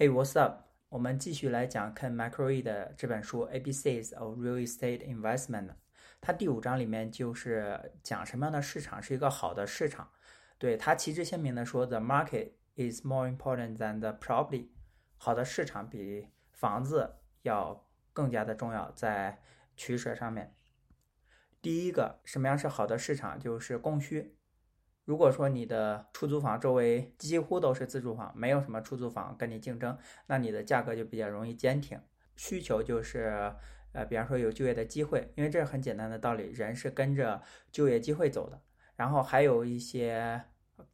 Hey, what's up？我们继续来讲 Ken m c r o e 的这本书《ABCs of Real Estate Investment》。它第五章里面就是讲什么样的市场是一个好的市场。对他旗帜鲜明的说：“The market is more important than the property。”好的市场比房子要更加的重要，在取舍上面。第一个，什么样是好的市场？就是供需。如果说你的出租房周围几乎都是自住房，没有什么出租房跟你竞争，那你的价格就比较容易坚挺。需求就是，呃，比方说有就业的机会，因为这是很简单的道理，人是跟着就业机会走的。然后还有一些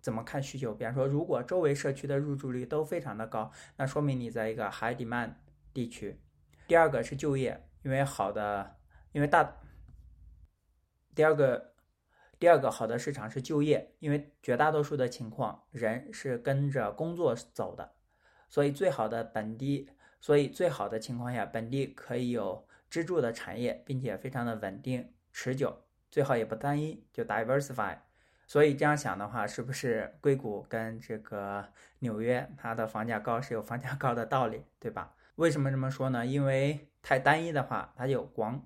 怎么看需求，比方说如果周围社区的入住率都非常的高，那说明你在一个 high demand 地区。第二个是就业，因为好的，因为大，第二个。第二个好的市场是就业，因为绝大多数的情况人是跟着工作走的，所以最好的本地，所以最好的情况下，本地可以有支柱的产业，并且非常的稳定持久，最好也不单一，就 diversify。所以这样想的话，是不是硅谷跟这个纽约它的房价高是有房价高的道理，对吧？为什么这么说呢？因为太单一的话，它就光。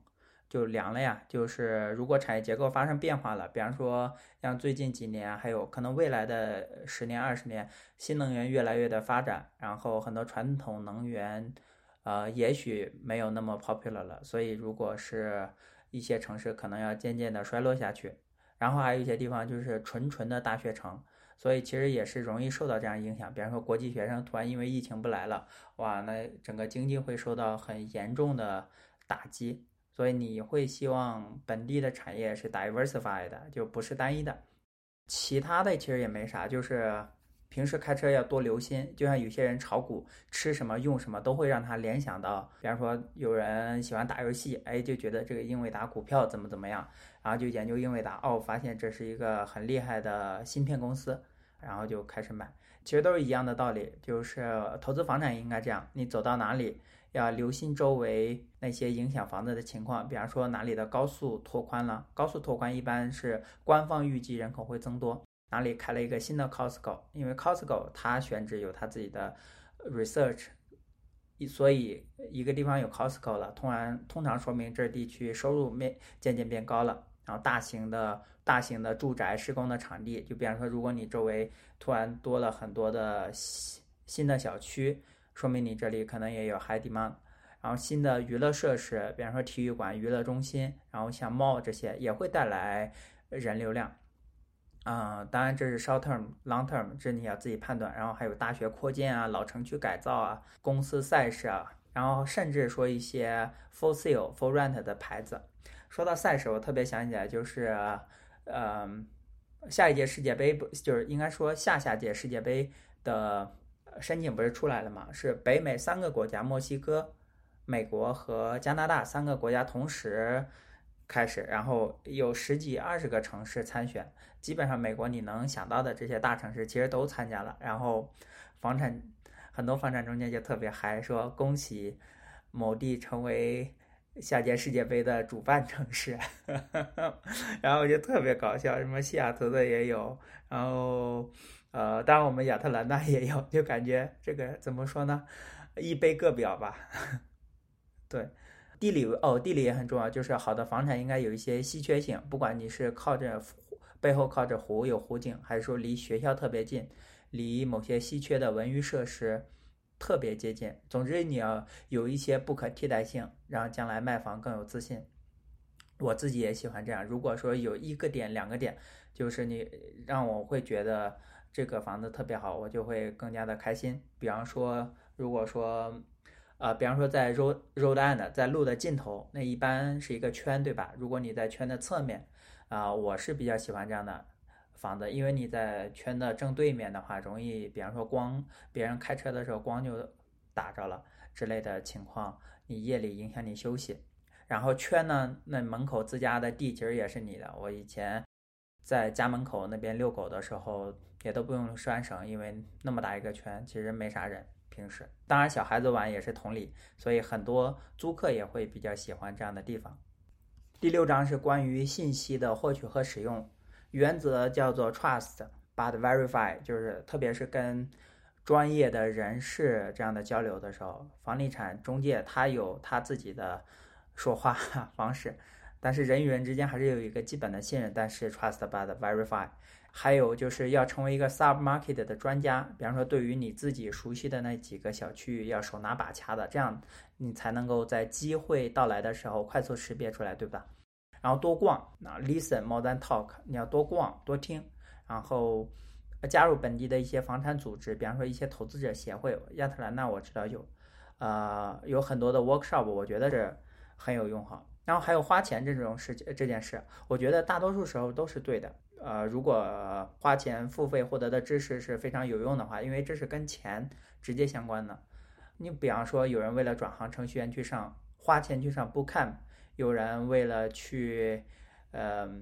就凉了呀，就是如果产业结构发生变化了，比方说像最近几年，还有可能未来的十年、二十年，新能源越来越的发展，然后很多传统能源，呃，也许没有那么 popular 了，所以如果是一些城市可能要渐渐的衰落下去，然后还有一些地方就是纯纯的大学城，所以其实也是容易受到这样影响，比方说国际学生突然因为疫情不来了，哇，那整个经济会受到很严重的打击。所以你会希望本地的产业是 diversified 的，就不是单一的。其他的其实也没啥，就是平时开车要多留心。就像有些人炒股，吃什么用什么都会让他联想到，比方说有人喜欢打游戏，哎，就觉得这个英伟达股票怎么怎么样，然后就研究英伟达，哦，发现这是一个很厉害的芯片公司，然后就开始买。其实都是一样的道理，就是投资房产应该这样，你走到哪里。要留心周围那些影响房子的情况，比方说哪里的高速拓宽了，高速拓宽一般是官方预计人口会增多，哪里开了一个新的 Costco，因为 Costco 它选址有它自己的 research，所以一个地方有 Costco 了，通然通常说明这地区收入面渐渐变高了，然后大型的大型的住宅施工的场地，就比方说如果你周围突然多了很多的新新的小区。说明你这里可能也有 high demand，然后新的娱乐设施，比方说体育馆、娱乐中心，然后像 mall 这些也会带来人流量。啊，当然这是 short term，long term 这你要自己判断。然后还有大学扩建啊、老城区改造啊、公司赛事啊，然后甚至说一些 for sale、for rent 的牌子。说到赛事，我特别想起来就是，呃，下一届世界杯不就是应该说下下届世界杯的。申请不是出来了吗？是北美三个国家，墨西哥、美国和加拿大三个国家同时开始，然后有十几、二十个城市参选，基本上美国你能想到的这些大城市其实都参加了。然后房产很多房产中介就特别嗨，说恭喜某地成为下届世界杯的主办城市，然后就特别搞笑，什么西雅图的也有，然后。呃，当然我们亚特兰大也有，就感觉这个怎么说呢？一杯各表吧。对，地理哦，地理也很重要，就是好的房产应该有一些稀缺性，不管你是靠着背后靠着湖有湖景，还是说离学校特别近，离某些稀缺的文娱设施特别接近。总之你要有一些不可替代性，让将来卖房更有自信。我自己也喜欢这样。如果说有一个点、两个点，就是你让我会觉得。这个房子特别好，我就会更加的开心。比方说，如果说，呃，比方说在 road road end，在路的尽头，那一般是一个圈，对吧？如果你在圈的侧面，啊，我是比较喜欢这样的房子，因为你在圈的正对面的话，容易，比方说光，别人开车的时候光就打着了之类的情况，你夜里影响你休息。然后圈呢，那门口自家的地其实也是你的。我以前在家门口那边遛狗的时候。也都不用拴绳，因为那么大一个圈，其实没啥人。平时，当然小孩子玩也是同理，所以很多租客也会比较喜欢这样的地方。第六章是关于信息的获取和使用，原则叫做 trust but verify，就是特别是跟专业的人士这样的交流的时候，房地产中介他有他自己的说话方式，但是人与人之间还是有一个基本的信任。但是 trust but verify，还有就是要成为一个 sub market 的专家，比方说对于你自己熟悉的那几个小区域要手拿把掐的，这样你才能够在机会到来的时候快速识别出来，对吧？然后多逛，那 listen more than talk，你要多逛多听，然后。加入本地的一些房产组织，比方说一些投资者协会，亚特兰大我知道有，呃，有很多的 workshop，我觉得是很有用哈。然后还有花钱这种事情这件事，我觉得大多数时候都是对的。呃，如果花钱付费获得的知识是非常有用的话，因为这是跟钱直接相关的。你比方说，有人为了转行程序员去上，花钱去上 bootcamp，有人为了去，呃。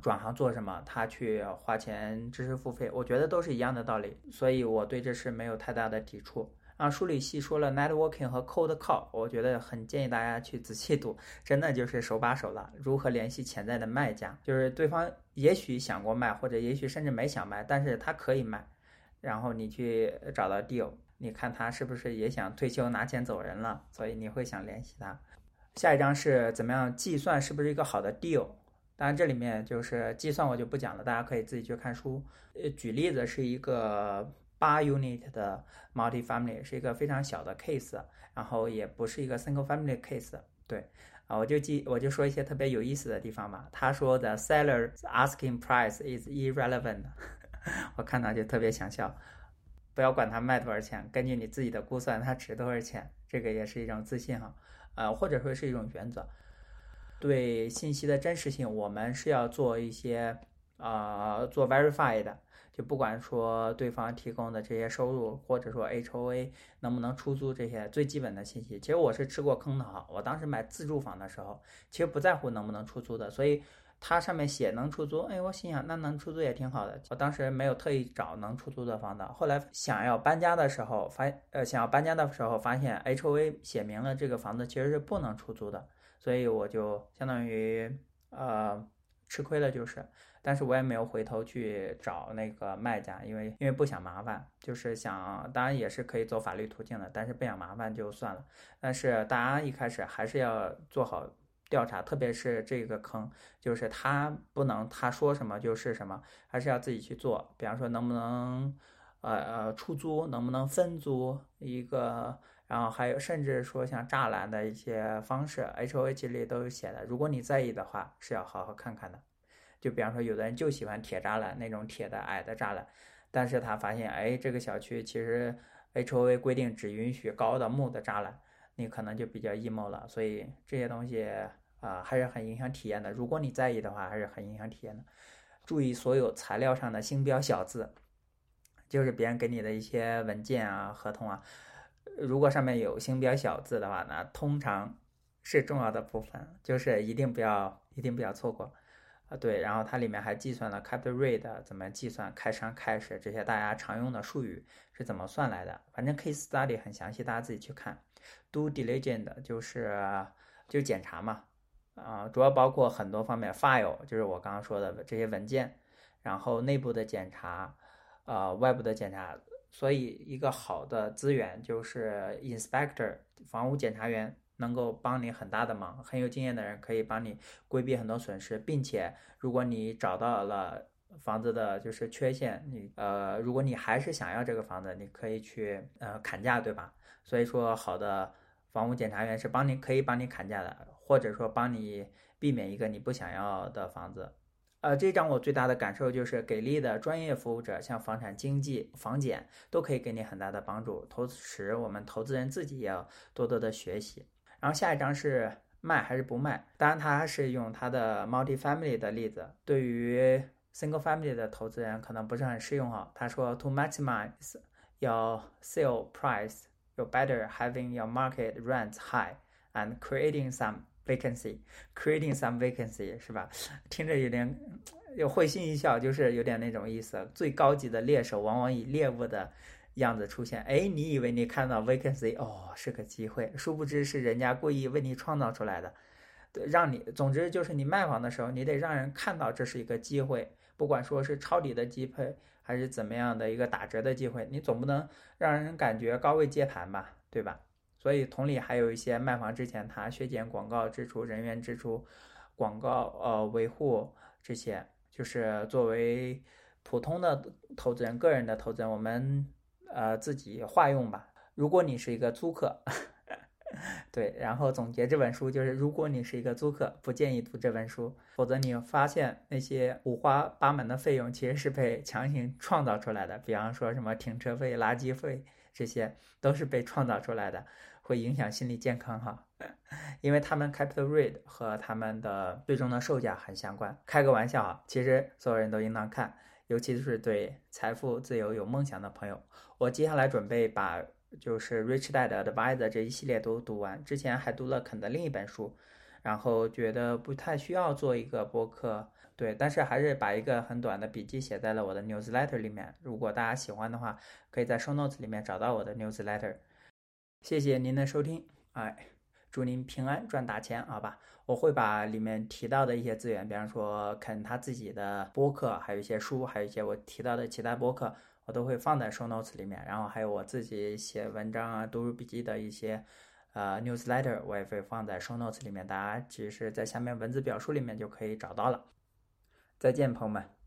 转行做什么？他去花钱知识付费，我觉得都是一样的道理，所以我对这是没有太大的抵触。啊，书里细说了 networking 和 cold call，我觉得很建议大家去仔细读，真的就是手把手了。如何联系潜在的卖家？就是对方也许想过卖，或者也许甚至没想卖，但是他可以卖，然后你去找到 deal，你看他是不是也想退休拿钱走人了？所以你会想联系他。下一章是怎么样计算是不是一个好的 deal？当然，这里面就是计算我就不讲了，大家可以自己去看书。呃，举例子是一个八 unit 的 multi-family，是一个非常小的 case，然后也不是一个 single family case。对，啊，我就记我就说一些特别有意思的地方吧。他说的 seller asking price is irrelevant，我看到就特别想笑。不要管他卖多少钱，根据你自己的估算，它值多少钱，这个也是一种自信哈，呃，或者说是一种原则。对信息的真实性，我们是要做一些，呃，做 verify 的。就不管说对方提供的这些收入，或者说 HOA 能不能出租这些最基本的信息，其实我是吃过坑的哈。我当时买自住房的时候，其实不在乎能不能出租的，所以它上面写能出租，哎，我心想那能出租也挺好的。我当时没有特意找能出租的房子，后来想要搬家的时候发，呃，想要搬家的时候发现 HOA 写明了这个房子其实是不能出租的。所以我就相当于呃吃亏了，就是，但是我也没有回头去找那个卖家，因为因为不想麻烦，就是想，当然也是可以走法律途径的，但是不想麻烦就算了。但是大家一开始还是要做好调查，特别是这个坑，就是他不能他说什么就是什么，还是要自己去做。比方说能不能呃呃出租，能不能分租一个。然后还有，甚至说像栅栏的一些方式，H O H 里都有写的。如果你在意的话，是要好好看看的。就比方说，有的人就喜欢铁栅栏那种铁的矮的栅栏，但是他发现，哎，这个小区其实 H O A 规定只允许高的木的栅栏，你可能就比较 emo 了。所以这些东西啊，还是很影响体验的。如果你在意的话，还是很影响体验的。注意所有材料上的星标小字，就是别人给你的一些文件啊、合同啊。如果上面有星标小字的话呢，通常是重要的部分，就是一定不要一定不要错过啊。对，然后它里面还计算了 capital rate 怎么计算，开商开始这些大家常用的术语是怎么算来的。反正 case study 很详细，大家自己去看。do diligence 就是就检查嘛，啊，主要包括很多方面，file 就是我刚刚说的这些文件，然后内部的检查，呃，外部的检查。所以，一个好的资源就是 inspector 房屋检查员，能够帮你很大的忙。很有经验的人可以帮你规避很多损失，并且，如果你找到了房子的就是缺陷，你呃，如果你还是想要这个房子，你可以去呃砍价，对吧？所以说，好的房屋检查员是帮你可以帮你砍价的，或者说帮你避免一个你不想要的房子。呃，这张我最大的感受就是，给力的专业服务者，像房产经纪、房检，都可以给你很大的帮助。同时，我们投资人自己也要多多的学习。然后下一张是卖还是不卖？当然，他是用他的 multi-family 的例子，对于 single family 的投资人可能不是很适用哈。他说，to maximize your sale price, you better having your market rents high and creating some. Vacancy, creating some vacancy 是吧？听着有点又会心一笑，就是有点那种意思。最高级的猎手往往以猎物的样子出现。哎，你以为你看到 vacancy，哦，是个机会，殊不知是人家故意为你创造出来的，让你。总之就是你卖房的时候，你得让人看到这是一个机会，不管说是抄底的机会，还是怎么样的一个打折的机会，你总不能让人感觉高位接盘吧，对吧？所以同理，还有一些卖房之前他削减广告支出、人员支出、广告呃维护这些，就是作为普通的投资人、个人的投资人，我们呃自己化用吧。如果你是一个租客。对，然后总结这本书就是：如果你是一个租客，不建议读这本书，否则你发现那些五花八门的费用其实是被强行创造出来的。比方说什么停车费、垃圾费，这些都是被创造出来的，会影响心理健康哈。因为他们 capital read 和他们的最终的售价很相关。开个玩笑啊，其实所有人都应当看，尤其是对财富自由有梦想的朋友。我接下来准备把。就是 Rich Dad Advisor 这一系列都读完，之前还读了肯的另一本书，然后觉得不太需要做一个播客，对，但是还是把一个很短的笔记写在了我的 newsletter 里面。如果大家喜欢的话，可以在 show notes 里面找到我的 newsletter。谢谢您的收听，哎，祝您平安赚大钱，好吧？我会把里面提到的一些资源，比方说肯他自己的播客，还有一些书，还有一些我提到的其他播客。我都会放在 show notes 里面，然后还有我自己写文章啊、读书笔记的一些呃 newsletter，我也会放在 show notes 里面，大家其实在下面文字表述里面就可以找到了。再见，朋友们。